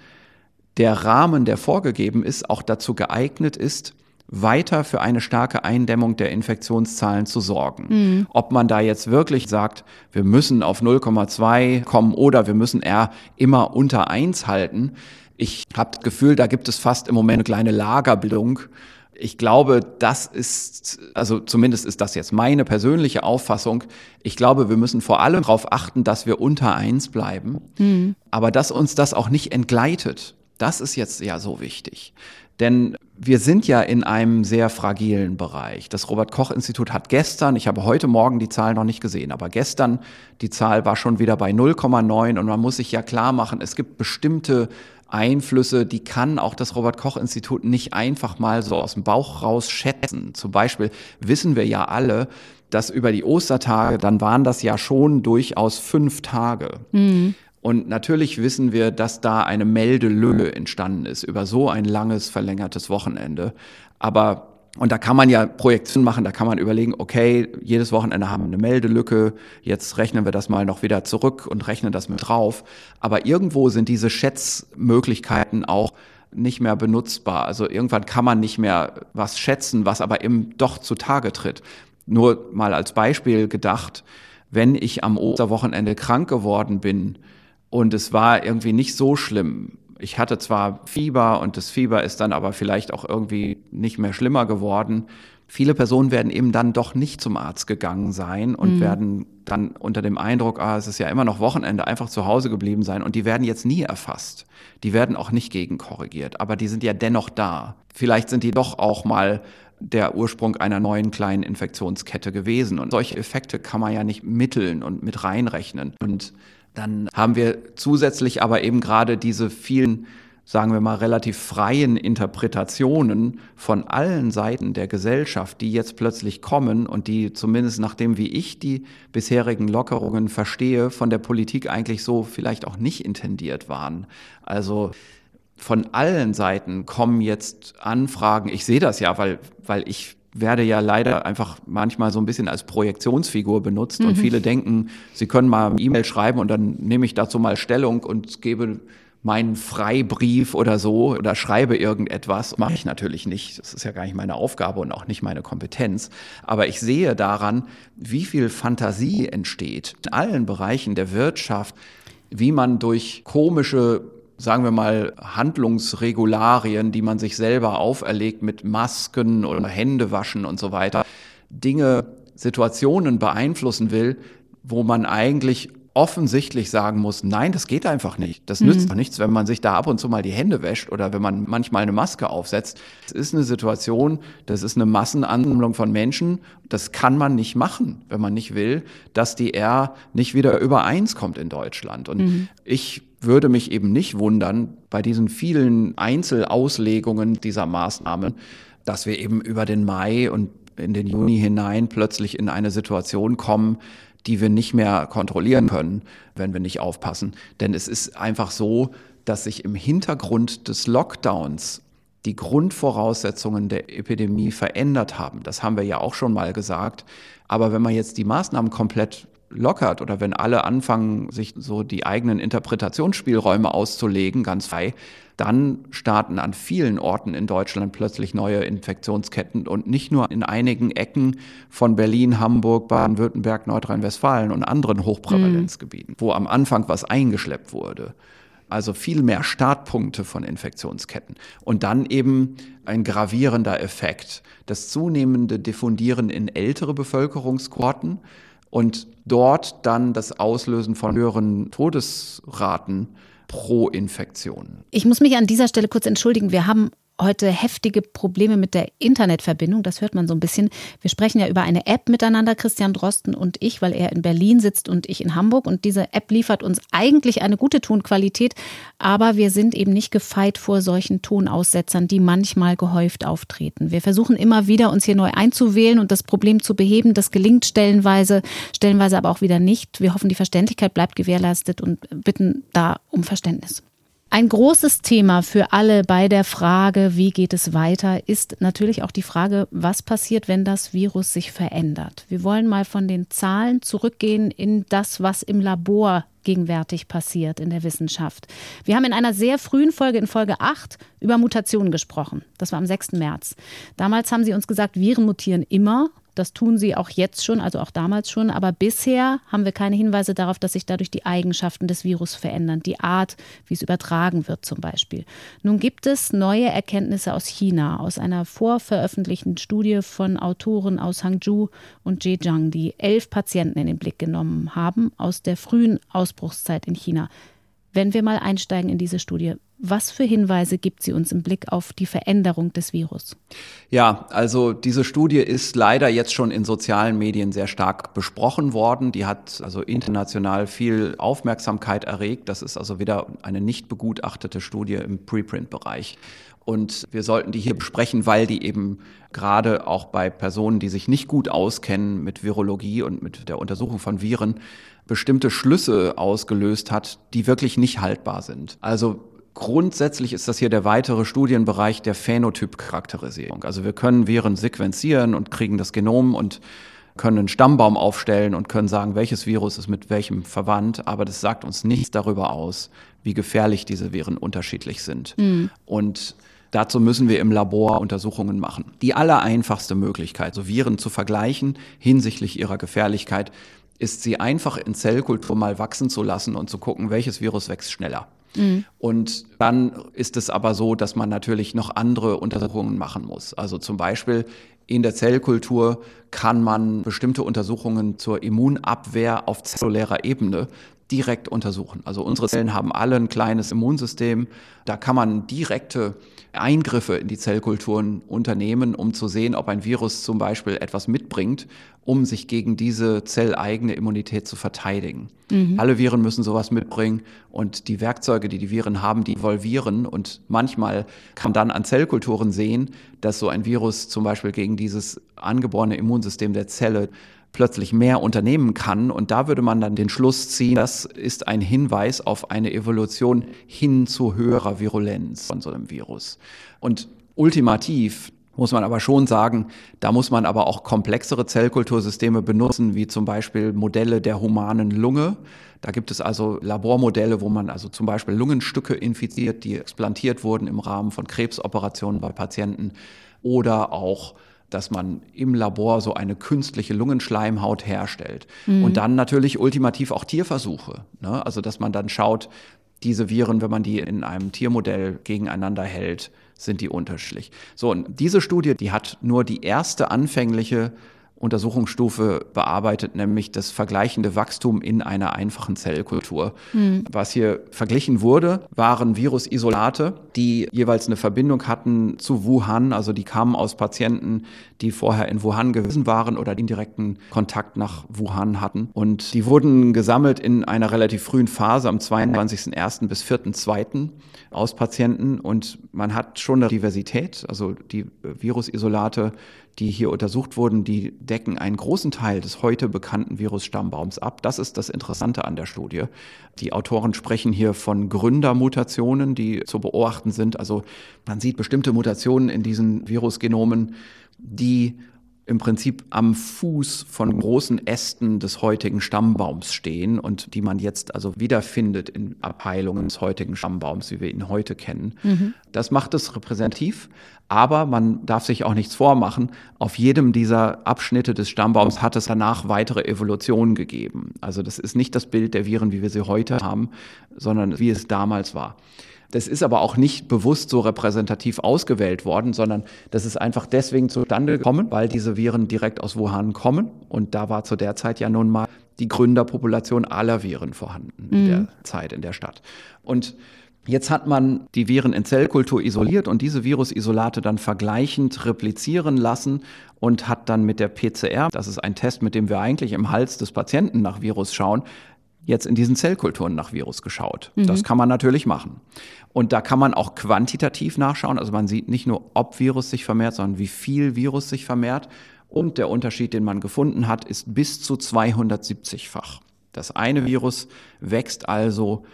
der Rahmen, der vorgegeben ist, auch dazu geeignet ist, weiter für eine starke Eindämmung der Infektionszahlen zu sorgen. Mhm. Ob man da jetzt wirklich sagt, wir müssen auf 0,2 kommen oder wir müssen eher immer unter 1 halten. Ich habe das Gefühl, da gibt es fast im Moment eine kleine Lagerbildung. Ich glaube, das ist, also zumindest ist das jetzt meine persönliche Auffassung. Ich glaube, wir müssen vor allem darauf achten, dass wir unter 1 bleiben, mhm. aber dass uns das auch nicht entgleitet. Das ist jetzt ja so wichtig. Denn wir sind ja in einem sehr fragilen Bereich. Das Robert Koch Institut hat gestern, ich habe heute Morgen die Zahl noch nicht gesehen, aber gestern die Zahl war schon wieder bei 0,9 und man muss sich ja klar machen, es gibt bestimmte Einflüsse, die kann auch das Robert Koch Institut nicht einfach mal so aus dem Bauch raus schätzen. Zum Beispiel wissen wir ja alle, dass über die Ostertage, dann waren das ja schon durchaus fünf Tage. Mhm. Und natürlich wissen wir, dass da eine Meldelücke entstanden ist über so ein langes, verlängertes Wochenende. Aber und da kann man ja Projektionen machen, da kann man überlegen, okay, jedes Wochenende haben wir eine Meldelücke, jetzt rechnen wir das mal noch wieder zurück und rechnen das mit drauf. Aber irgendwo sind diese Schätzmöglichkeiten auch nicht mehr benutzbar. Also irgendwann kann man nicht mehr was schätzen, was aber eben doch zutage tritt. Nur mal als Beispiel gedacht, wenn ich am Osterwochenende krank geworden bin, und es war irgendwie nicht so schlimm. Ich hatte zwar Fieber und das Fieber ist dann aber vielleicht auch irgendwie nicht mehr schlimmer geworden. Viele Personen werden eben dann doch nicht zum Arzt gegangen sein und mhm. werden dann unter dem Eindruck, ah, es ist ja immer noch Wochenende, einfach zu Hause geblieben sein und die werden jetzt nie erfasst. Die werden auch nicht gegenkorrigiert, aber die sind ja dennoch da. Vielleicht sind die doch auch mal der Ursprung einer neuen kleinen Infektionskette gewesen. Und solche Effekte kann man ja nicht mitteln und mit reinrechnen. Und dann haben wir zusätzlich aber eben gerade diese vielen, sagen wir mal, relativ freien Interpretationen von allen Seiten der Gesellschaft, die jetzt plötzlich kommen und die zumindest nachdem, wie ich die bisherigen Lockerungen verstehe, von der Politik eigentlich so vielleicht auch nicht intendiert waren. Also von allen Seiten kommen jetzt Anfragen. Ich sehe das ja, weil, weil ich werde ja leider einfach manchmal so ein bisschen als Projektionsfigur benutzt mhm. und viele denken, sie können mal eine E-Mail schreiben und dann nehme ich dazu mal Stellung und gebe meinen Freibrief oder so oder schreibe irgendetwas. Mache ich natürlich nicht. Das ist ja gar nicht meine Aufgabe und auch nicht meine Kompetenz. Aber ich sehe daran, wie viel Fantasie entsteht in allen Bereichen der Wirtschaft, wie man durch komische sagen wir mal, Handlungsregularien, die man sich selber auferlegt mit Masken oder Händewaschen und so weiter, Dinge, Situationen beeinflussen will, wo man eigentlich offensichtlich sagen muss, nein, das geht einfach nicht. Das mhm. nützt doch nichts, wenn man sich da ab und zu mal die Hände wäscht oder wenn man manchmal eine Maske aufsetzt. Es ist eine Situation, das ist eine Massenansammlung von Menschen. Das kann man nicht machen, wenn man nicht will, dass die R nicht wieder über eins kommt in Deutschland. Und mhm. ich würde mich eben nicht wundern bei diesen vielen Einzelauslegungen dieser Maßnahmen, dass wir eben über den Mai und in den Juni hinein plötzlich in eine Situation kommen, die wir nicht mehr kontrollieren können, wenn wir nicht aufpassen. Denn es ist einfach so, dass sich im Hintergrund des Lockdowns die Grundvoraussetzungen der Epidemie verändert haben. Das haben wir ja auch schon mal gesagt. Aber wenn man jetzt die Maßnahmen komplett lockert oder wenn alle anfangen, sich so die eigenen Interpretationsspielräume auszulegen, ganz frei, dann starten an vielen Orten in Deutschland plötzlich neue Infektionsketten und nicht nur in einigen Ecken von Berlin, Hamburg, Baden-Württemberg, Nordrhein-Westfalen und anderen Hochprävalenzgebieten, mhm. wo am Anfang was eingeschleppt wurde. Also viel mehr Startpunkte von Infektionsketten. Und dann eben ein gravierender Effekt. Das zunehmende Diffundieren in ältere Bevölkerungskohorten und dort dann das Auslösen von höheren Todesraten pro Infektion. Ich muss mich an dieser Stelle kurz entschuldigen. Wir haben heute heftige Probleme mit der Internetverbindung. Das hört man so ein bisschen. Wir sprechen ja über eine App miteinander, Christian Drosten und ich, weil er in Berlin sitzt und ich in Hamburg. Und diese App liefert uns eigentlich eine gute Tonqualität, aber wir sind eben nicht gefeit vor solchen Tonaussetzern, die manchmal gehäuft auftreten. Wir versuchen immer wieder, uns hier neu einzuwählen und das Problem zu beheben. Das gelingt stellenweise, stellenweise aber auch wieder nicht. Wir hoffen, die Verständlichkeit bleibt gewährleistet und bitten da um Verständnis. Ein großes Thema für alle bei der Frage, wie geht es weiter, ist natürlich auch die Frage, was passiert, wenn das Virus sich verändert. Wir wollen mal von den Zahlen zurückgehen in das, was im Labor gegenwärtig passiert in der Wissenschaft. Wir haben in einer sehr frühen Folge, in Folge 8, über Mutationen gesprochen. Das war am 6. März. Damals haben Sie uns gesagt, Viren mutieren immer. Das tun sie auch jetzt schon, also auch damals schon. Aber bisher haben wir keine Hinweise darauf, dass sich dadurch die Eigenschaften des Virus verändern. Die Art, wie es übertragen wird zum Beispiel. Nun gibt es neue Erkenntnisse aus China, aus einer vorveröffentlichten Studie von Autoren aus Hangzhou und Zhejiang, die elf Patienten in den Blick genommen haben aus der frühen Ausbruchszeit in China. Wenn wir mal einsteigen in diese Studie, was für Hinweise gibt sie uns im Blick auf die Veränderung des Virus? Ja, also diese Studie ist leider jetzt schon in sozialen Medien sehr stark besprochen worden. Die hat also international viel Aufmerksamkeit erregt. Das ist also wieder eine nicht begutachtete Studie im Preprint-Bereich. Und wir sollten die hier besprechen, weil die eben gerade auch bei Personen, die sich nicht gut auskennen mit Virologie und mit der Untersuchung von Viren, bestimmte Schlüsse ausgelöst hat, die wirklich nicht haltbar sind. Also Grundsätzlich ist das hier der weitere Studienbereich der Phänotypcharakterisierung. Also wir können Viren sequenzieren und kriegen das Genom und können einen Stammbaum aufstellen und können sagen, welches Virus ist mit welchem verwandt, aber das sagt uns nichts darüber aus, wie gefährlich diese Viren unterschiedlich sind. Mhm. Und Dazu müssen wir im Labor Untersuchungen machen. Die allereinfachste Möglichkeit, so Viren zu vergleichen hinsichtlich ihrer Gefährlichkeit, ist sie einfach in Zellkultur mal wachsen zu lassen und zu gucken, welches Virus wächst schneller. Mhm. Und dann ist es aber so, dass man natürlich noch andere Untersuchungen machen muss. Also zum Beispiel in der Zellkultur kann man bestimmte Untersuchungen zur Immunabwehr auf zellulärer Ebene direkt untersuchen. Also unsere Zellen haben alle ein kleines Immunsystem. Da kann man direkte Eingriffe in die Zellkulturen unternehmen, um zu sehen, ob ein Virus zum Beispiel etwas mitbringt, um sich gegen diese zelleigene Immunität zu verteidigen. Mhm. Alle Viren müssen sowas mitbringen und die Werkzeuge, die die Viren haben, die evolvieren und manchmal kann man dann an Zellkulturen sehen, dass so ein Virus zum Beispiel gegen dieses angeborene Immunsystem der Zelle plötzlich mehr unternehmen kann. Und da würde man dann den Schluss ziehen, das ist ein Hinweis auf eine Evolution hin zu höherer Virulenz von so einem Virus. Und ultimativ muss man aber schon sagen, da muss man aber auch komplexere Zellkultursysteme benutzen, wie zum Beispiel Modelle der humanen Lunge. Da gibt es also Labormodelle, wo man also zum Beispiel Lungenstücke infiziert, die explantiert wurden im Rahmen von Krebsoperationen bei Patienten oder auch dass man im Labor so eine künstliche Lungenschleimhaut herstellt. Mhm. Und dann natürlich ultimativ auch Tierversuche. Ne? Also dass man dann schaut, diese Viren, wenn man die in einem Tiermodell gegeneinander hält, sind die unterschiedlich. So, und diese Studie, die hat nur die erste anfängliche Untersuchungsstufe bearbeitet, nämlich das vergleichende Wachstum in einer einfachen Zellkultur. Mhm. Was hier verglichen wurde, waren Virusisolate, die jeweils eine Verbindung hatten zu Wuhan, also die kamen aus Patienten, die vorher in Wuhan gewesen waren oder indirekten Kontakt nach Wuhan hatten. Und die wurden gesammelt in einer relativ frühen Phase am 22.01. bis 4.02. aus Patienten und man hat schon eine Diversität, also die Virusisolate die hier untersucht wurden, die decken einen großen Teil des heute bekannten Virusstammbaums ab. Das ist das Interessante an der Studie. Die Autoren sprechen hier von Gründermutationen, die zu beobachten sind. Also man sieht bestimmte Mutationen in diesen Virusgenomen, die im Prinzip am Fuß von großen Ästen des heutigen Stammbaums stehen und die man jetzt also wiederfindet in Abheilungen des heutigen Stammbaums, wie wir ihn heute kennen. Mhm. Das macht es repräsentativ, aber man darf sich auch nichts vormachen. Auf jedem dieser Abschnitte des Stammbaums hat es danach weitere Evolutionen gegeben. Also das ist nicht das Bild der Viren, wie wir sie heute haben, sondern wie es damals war. Das ist aber auch nicht bewusst so repräsentativ ausgewählt worden, sondern das ist einfach deswegen zustande gekommen, weil diese Viren direkt aus Wuhan kommen. Und da war zu der Zeit ja nun mal die Gründerpopulation aller Viren vorhanden in mhm. der Zeit in der Stadt. Und Jetzt hat man die Viren in Zellkultur isoliert und diese Virusisolate dann vergleichend replizieren lassen und hat dann mit der PCR, das ist ein Test, mit dem wir eigentlich im Hals des Patienten nach Virus schauen, jetzt in diesen Zellkulturen nach Virus geschaut. Mhm. Das kann man natürlich machen. Und da kann man auch quantitativ nachschauen. Also man sieht nicht nur, ob Virus sich vermehrt, sondern wie viel Virus sich vermehrt. Und der Unterschied, den man gefunden hat, ist bis zu 270-fach. Das eine Virus wächst also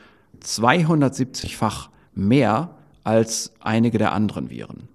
270-fach mehr als einige der anderen Viren.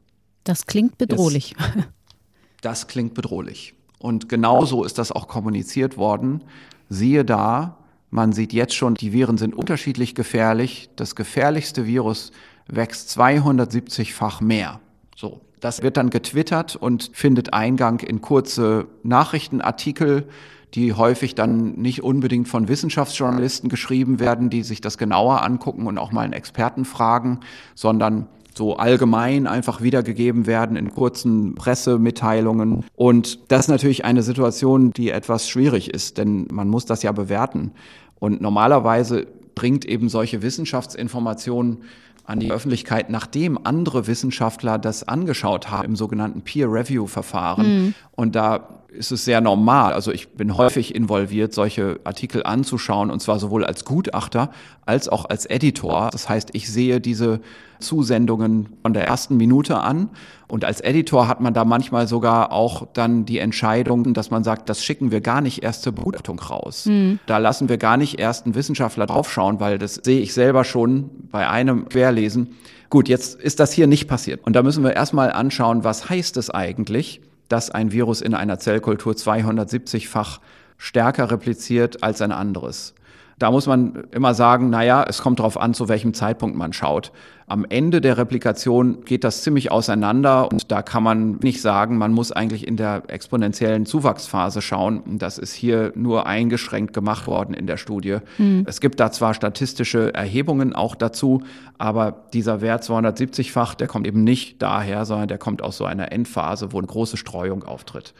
Das klingt bedrohlich. Jetzt, das klingt bedrohlich. Und genauso ist das auch kommuniziert worden. Siehe da, man sieht jetzt schon, die Viren sind unterschiedlich gefährlich. Das gefährlichste Virus wächst 270-fach mehr. So. Das wird dann getwittert und findet Eingang in kurze Nachrichtenartikel, die häufig dann nicht unbedingt von Wissenschaftsjournalisten geschrieben werden, die sich das genauer angucken und auch mal einen Experten fragen, sondern so allgemein einfach wiedergegeben werden in kurzen Pressemitteilungen. Und das ist natürlich eine Situation, die etwas schwierig ist, denn man muss das ja bewerten. Und normalerweise bringt eben solche Wissenschaftsinformationen an die Öffentlichkeit, nachdem andere Wissenschaftler das angeschaut haben im sogenannten Peer-Review-Verfahren. Mhm. Und da ist es sehr normal. Also ich bin häufig involviert, solche Artikel anzuschauen, und zwar sowohl als Gutachter als auch als Editor. Das heißt, ich sehe diese Zusendungen von der ersten Minute an. Und als Editor hat man da manchmal sogar auch dann die Entscheidung, dass man sagt, das schicken wir gar nicht erst zur Begutachtung raus. Mhm. Da lassen wir gar nicht erst einen Wissenschaftler draufschauen, weil das sehe ich selber schon bei einem Querlesen. Gut, jetzt ist das hier nicht passiert. Und da müssen wir erstmal anschauen, was heißt es eigentlich, dass ein Virus in einer Zellkultur 270-fach stärker repliziert als ein anderes. Da muss man immer sagen, naja, es kommt darauf an, zu welchem Zeitpunkt man schaut. Am Ende der Replikation geht das ziemlich auseinander und da kann man nicht sagen, man muss eigentlich in der exponentiellen Zuwachsphase schauen. Das ist hier nur eingeschränkt gemacht worden in der Studie. Mhm. Es gibt da zwar statistische Erhebungen auch dazu, aber dieser Wert 270-fach, der kommt eben nicht daher, sondern der kommt aus so einer Endphase, wo eine große Streuung auftritt.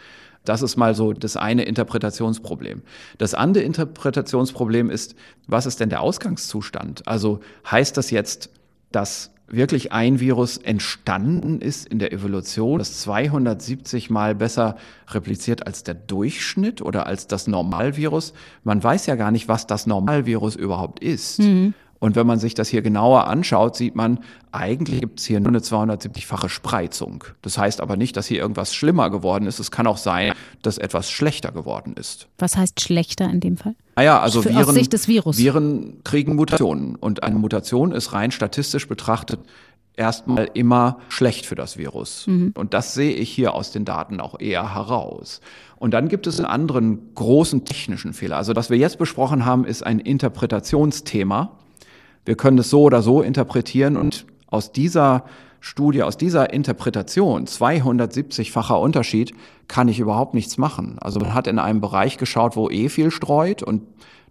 Das ist mal so das eine Interpretationsproblem. Das andere Interpretationsproblem ist, was ist denn der Ausgangszustand? Also heißt das jetzt, dass wirklich ein Virus entstanden ist in der Evolution, das 270 mal besser repliziert als der Durchschnitt oder als das Normalvirus? Man weiß ja gar nicht, was das Normalvirus überhaupt ist. Mhm. Und wenn man sich das hier genauer anschaut, sieht man, eigentlich gibt es hier nur eine 270-fache Spreizung. Das heißt aber nicht, dass hier irgendwas schlimmer geworden ist. Es kann auch sein, dass etwas schlechter geworden ist. Was heißt schlechter in dem Fall? Naja, also Für, Viren, aus Sicht des Virus. Viren kriegen Mutationen. Und eine Mutation ist rein statistisch betrachtet erstmal immer schlecht für das Virus. Mhm. Und das sehe ich hier aus den Daten auch eher heraus. Und dann gibt es einen anderen großen technischen Fehler. Also was wir jetzt besprochen haben, ist ein Interpretationsthema. Wir können es so oder so interpretieren und aus dieser Studie, aus dieser Interpretation, 270-facher Unterschied, kann ich überhaupt nichts machen. Also man hat in einem Bereich geschaut, wo eh viel streut und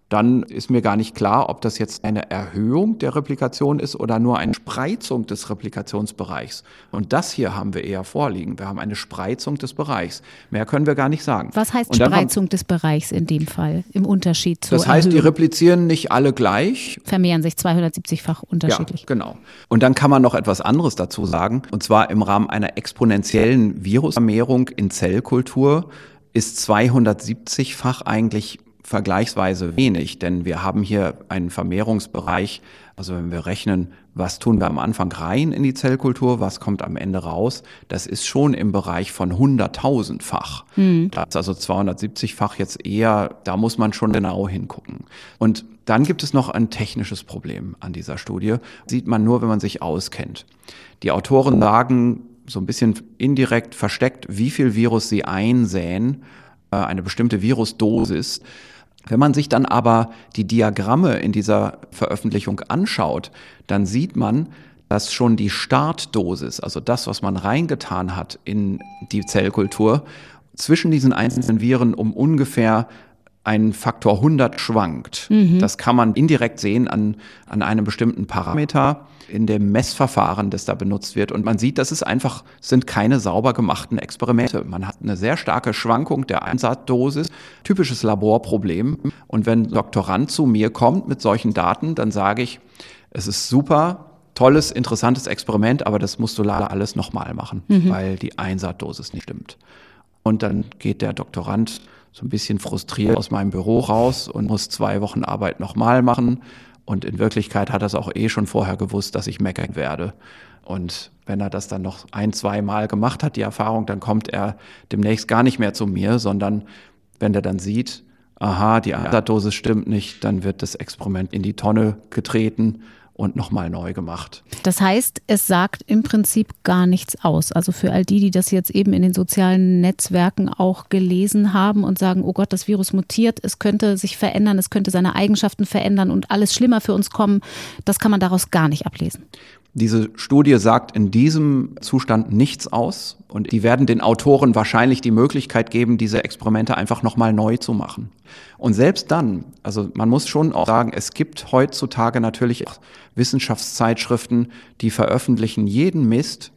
dann ist mir gar nicht klar, ob das jetzt eine Erhöhung der Replikation ist oder nur eine Spreizung des Replikationsbereichs. Und das hier haben wir eher vorliegen. Wir haben eine Spreizung des Bereichs. Mehr können wir gar nicht sagen. Was heißt Spreizung kommt, des Bereichs in dem Fall im Unterschied zu Das heißt, Erhöhung? die replizieren nicht alle gleich. Vermehren sich 270-fach unterschiedlich. Ja, genau. Und dann kann man noch etwas anderes dazu sagen. Und zwar im Rahmen einer exponentiellen Virusvermehrung in Zellkultur ist 270-fach eigentlich vergleichsweise wenig, denn wir haben hier einen Vermehrungsbereich, also wenn wir rechnen, was tun wir am Anfang rein in die Zellkultur, was kommt am Ende raus, das ist schon im Bereich von 100.000-fach. Mhm. Das ist also 270-fach jetzt eher, da muss man schon genau hingucken. Und dann gibt es noch ein technisches Problem an dieser Studie. Sieht man nur, wenn man sich auskennt. Die Autoren sagen, so ein bisschen indirekt versteckt, wie viel Virus sie einsäen, äh, eine bestimmte Virusdosis. Wenn man sich dann aber die Diagramme in dieser Veröffentlichung anschaut, dann sieht man, dass schon die Startdosis, also das, was man reingetan hat in die Zellkultur, zwischen diesen einzelnen Viren um ungefähr einen Faktor 100 schwankt. Mhm. Das kann man indirekt sehen an, an einem bestimmten Parameter in dem Messverfahren, das da benutzt wird. Und man sieht, dass es einfach sind keine sauber gemachten Experimente. Man hat eine sehr starke Schwankung der Einsatzdosis, typisches Laborproblem. Und wenn ein Doktorand zu mir kommt mit solchen Daten, dann sage ich, es ist super, tolles, interessantes Experiment, aber das musst du leider alles nochmal machen, mhm. weil die Einsatzdosis nicht stimmt. Und dann geht der Doktorand so ein bisschen frustriert aus meinem Büro raus und muss zwei Wochen Arbeit nochmal machen. Und in Wirklichkeit hat er es auch eh schon vorher gewusst, dass ich meckern werde. Und wenn er das dann noch ein, zwei Mal gemacht hat, die Erfahrung, dann kommt er demnächst gar nicht mehr zu mir, sondern wenn er dann sieht, aha, die Einsatzdosis stimmt nicht, dann wird das Experiment in die Tonne getreten und nochmal neu gemacht. Das heißt, es sagt im Prinzip gar nichts aus. Also für all die, die das jetzt eben in den sozialen Netzwerken auch gelesen haben und sagen, oh Gott, das Virus mutiert, es könnte sich verändern, es könnte seine Eigenschaften verändern und alles schlimmer für uns kommen, das kann man daraus gar nicht ablesen. Diese Studie sagt in diesem Zustand nichts aus und die werden den Autoren wahrscheinlich die Möglichkeit geben, diese Experimente einfach nochmal neu zu machen. Und selbst dann, also man muss schon auch sagen, es gibt heutzutage natürlich auch Wissenschaftszeitschriften, die veröffentlichen jeden Mist,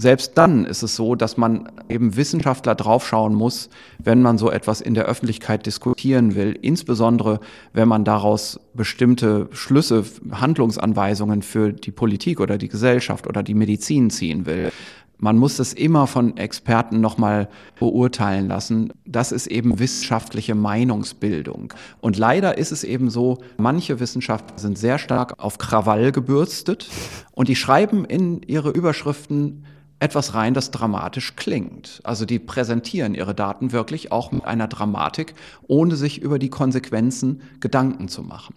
selbst dann ist es so, dass man eben Wissenschaftler draufschauen muss, wenn man so etwas in der Öffentlichkeit diskutieren will, insbesondere wenn man daraus bestimmte Schlüsse, Handlungsanweisungen für die Politik oder die Gesellschaft oder die Medizin ziehen will. Man muss das immer von Experten nochmal beurteilen lassen. Das ist eben wissenschaftliche Meinungsbildung. Und leider ist es eben so, manche Wissenschaftler sind sehr stark auf Krawall gebürstet und die schreiben in ihre Überschriften etwas rein, das dramatisch klingt. Also die präsentieren ihre Daten wirklich auch mit einer Dramatik, ohne sich über die Konsequenzen Gedanken zu machen.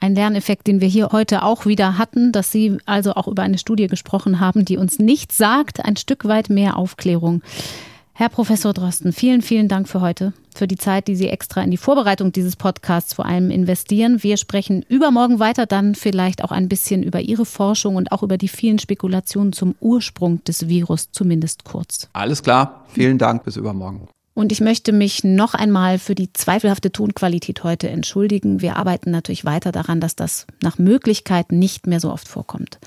Ein Lerneffekt, den wir hier heute auch wieder hatten, dass Sie also auch über eine Studie gesprochen haben, die uns nichts sagt, ein Stück weit mehr Aufklärung. Herr Professor Drosten, vielen, vielen Dank für heute, für die Zeit, die Sie extra in die Vorbereitung dieses Podcasts vor allem investieren. Wir sprechen übermorgen weiter, dann vielleicht auch ein bisschen über Ihre Forschung und auch über die vielen Spekulationen zum Ursprung des Virus, zumindest kurz. Alles klar, vielen Dank, bis übermorgen. Und ich möchte mich noch einmal für die zweifelhafte Tonqualität heute entschuldigen. Wir arbeiten natürlich weiter daran, dass das nach Möglichkeit nicht mehr so oft vorkommt.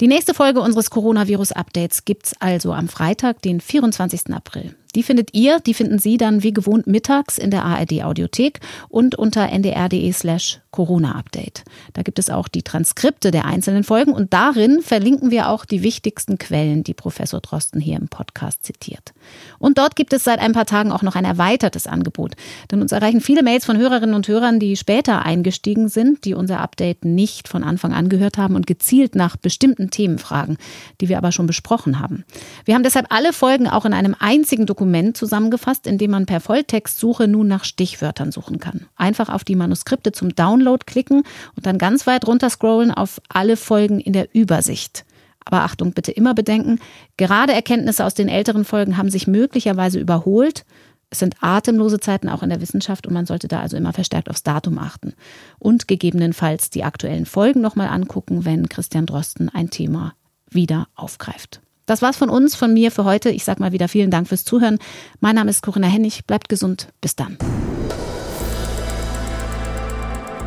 Die nächste Folge unseres Coronavirus-Updates gibt's also am Freitag, den 24. April. Die findet ihr, die finden Sie dann wie gewohnt mittags in der ARD Audiothek und unter ndr.de slash Corona-Update. Da gibt es auch die Transkripte der einzelnen Folgen und darin verlinken wir auch die wichtigsten Quellen, die Professor Drosten hier im Podcast zitiert. Und dort gibt es seit ein paar Tagen auch noch ein erweitertes Angebot. Denn uns erreichen viele Mails von Hörerinnen und Hörern, die später eingestiegen sind, die unser Update nicht von Anfang an gehört haben und gezielt nach bestimmten Themen fragen, die wir aber schon besprochen haben. Wir haben deshalb alle Folgen auch in einem einzigen Dokument zusammengefasst, in dem man per Volltextsuche nun nach Stichwörtern suchen kann. Einfach auf die Manuskripte zum Download klicken und dann ganz weit runter scrollen auf alle Folgen in der Übersicht. Aber Achtung, bitte immer bedenken, gerade Erkenntnisse aus den älteren Folgen haben sich möglicherweise überholt. Es sind atemlose Zeiten auch in der Wissenschaft und man sollte da also immer verstärkt aufs Datum achten. Und gegebenenfalls die aktuellen Folgen nochmal angucken, wenn Christian Drosten ein Thema wieder aufgreift. Das war's von uns, von mir für heute. Ich sage mal wieder vielen Dank fürs Zuhören. Mein Name ist Corinna Hennig. Bleibt gesund. Bis dann.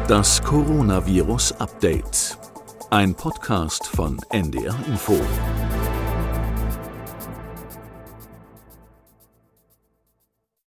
Das Coronavirus Update. Ein Podcast von NDR Info.